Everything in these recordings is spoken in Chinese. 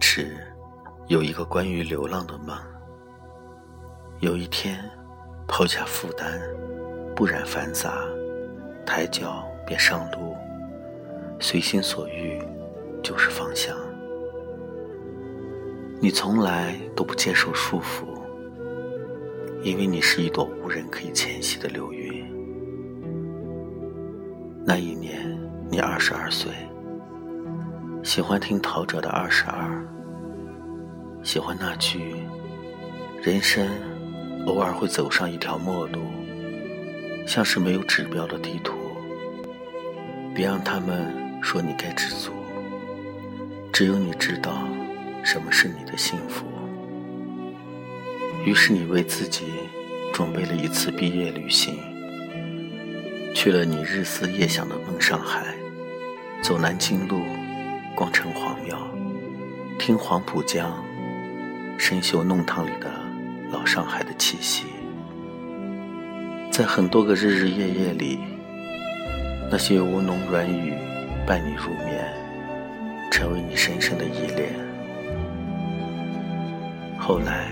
直有一个关于流浪的梦。有一天，抛下负担，不染繁杂，抬脚便上路，随心所欲就是方向。你从来都不接受束缚，因为你是一朵无人可以迁徙的流云。那一年，你二十二岁。喜欢听陶喆的《二十二》，喜欢那句“人生偶尔会走上一条陌路，像是没有指标的地图。别让他们说你该知足，只有你知道什么是你的幸福。”于是你为自己准备了一次毕业旅行，去了你日思夜想的梦上海，走南京路。逛城隍庙，听黄浦江深袖弄堂里的老上海的气息，在很多个日日夜夜里，那些吴侬软语伴你入眠，成为你深深的依恋。后来，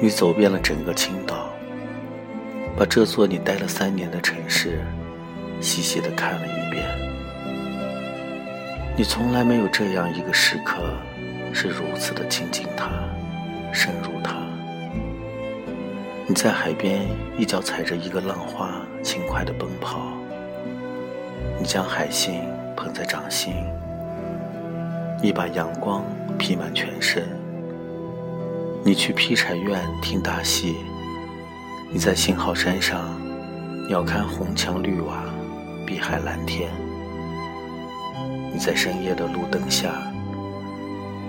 你走遍了整个青岛，把这座你待了三年的城市细细的看了一遍。你从来没有这样一个时刻，是如此的亲近它，深入它。你在海边一脚踩着一个浪花，轻快的奔跑。你将海星捧在掌心，你把阳光披满全身。你去劈柴院听大戏，你在信号山上，鸟瞰红墙绿瓦，碧海蓝天。你在深夜的路灯下，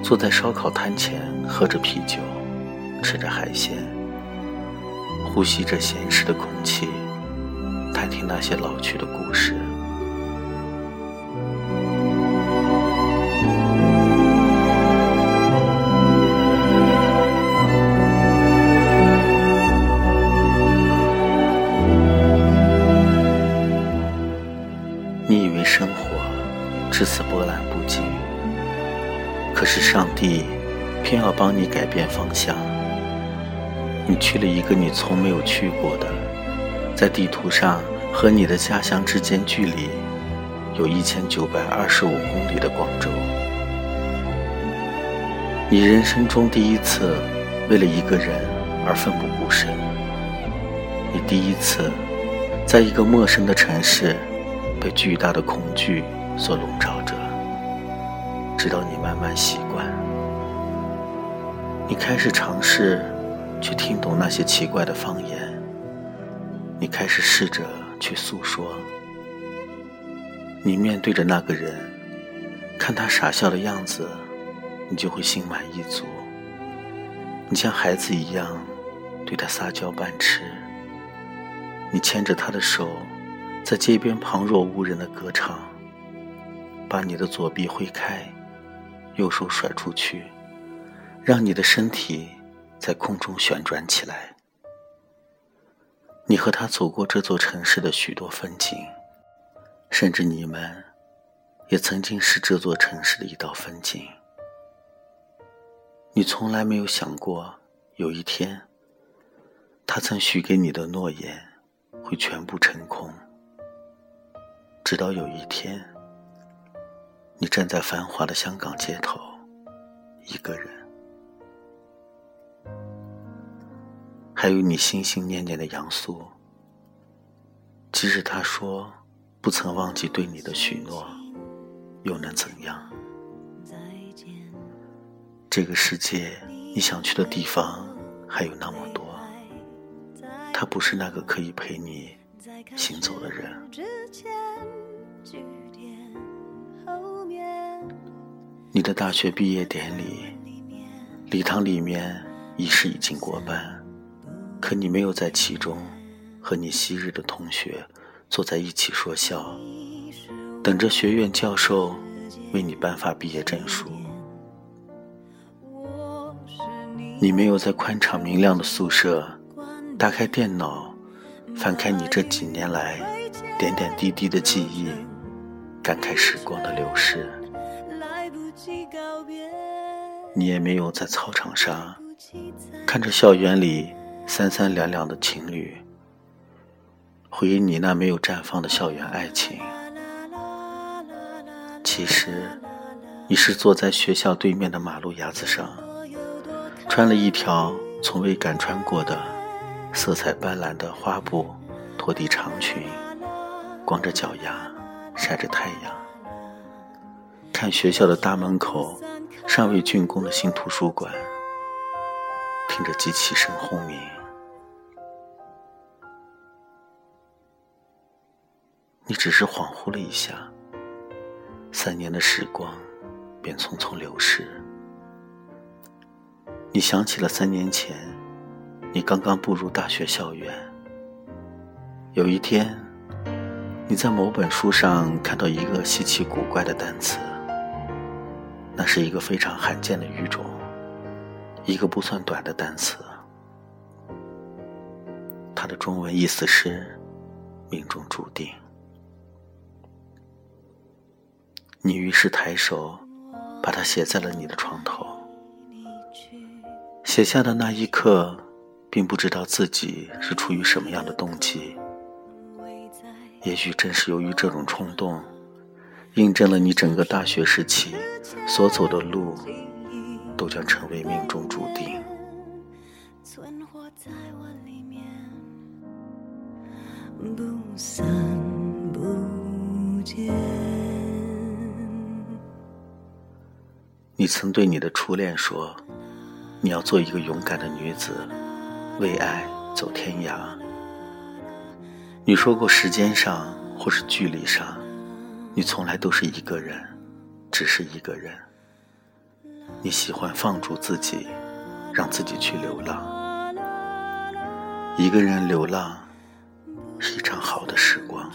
坐在烧烤摊前，喝着啤酒，吃着海鲜，呼吸着咸湿的空气，探听那些老去的故事。至此波澜不惊。可是上帝偏要帮你改变方向。你去了一个你从没有去过的，在地图上和你的家乡之间距离有一千九百二十五公里的广州。你人生中第一次为了一个人而奋不顾身。你第一次在一个陌生的城市被巨大的恐惧。所笼罩着，直到你慢慢习惯，你开始尝试去听懂那些奇怪的方言，你开始试着去诉说，你面对着那个人，看他傻笑的样子，你就会心满意足。你像孩子一样对他撒娇扮痴，你牵着他的手，在街边旁若无人的歌唱。把你的左臂挥开，右手甩出去，让你的身体在空中旋转起来。你和他走过这座城市的许多风景，甚至你们也曾经是这座城市的一道风景。你从来没有想过，有一天，他曾许给你的诺言会全部成空。直到有一天。你站在繁华的香港街头，一个人，还有你心心念念的杨素。即使他说不曾忘记对你的许诺，又能怎样？这个世界，你想去的地方还有那么多，他不是那个可以陪你行走的人。你的大学毕业典礼，礼堂里面仪式已经过半，可你没有在其中，和你昔日的同学坐在一起说笑，等着学院教授为你颁发毕业证书。你没有在宽敞明亮的宿舍，打开电脑，翻开你这几年来点点滴滴的记忆，感慨时光的流逝。你也没有在操场上看着校园里三三两两的情侣，回忆你那没有绽放的校园爱情。其实，你是坐在学校对面的马路牙子上，穿了一条从未敢穿过的色彩斑斓的花布拖地长裙，光着脚丫晒着太阳，看学校的大门口尚未竣工的新图书馆，听着机器声轰鸣。你只是恍惚了一下。三年的时光便匆匆流逝，你想起了三年前，你刚刚步入大学校园。有一天，你在某本书上看到一个稀奇古怪的单词，那是一个非常罕见的语种，一个不算短的单词，它的中文意思是“命中注定”。你于是抬手，把它写在了你的床头。写下的那一刻，并不知道自己是出于什么样的动机。也许正是由于这种冲动，印证了你整个大学时期所走的路，都将成为命中注定。不散不见。你曾对你的初恋说：“你要做一个勇敢的女子，为爱走天涯。”你说过，时间上或是距离上，你从来都是一个人，只是一个人。你喜欢放逐自己，让自己去流浪。一个人流浪，是一场好的时光。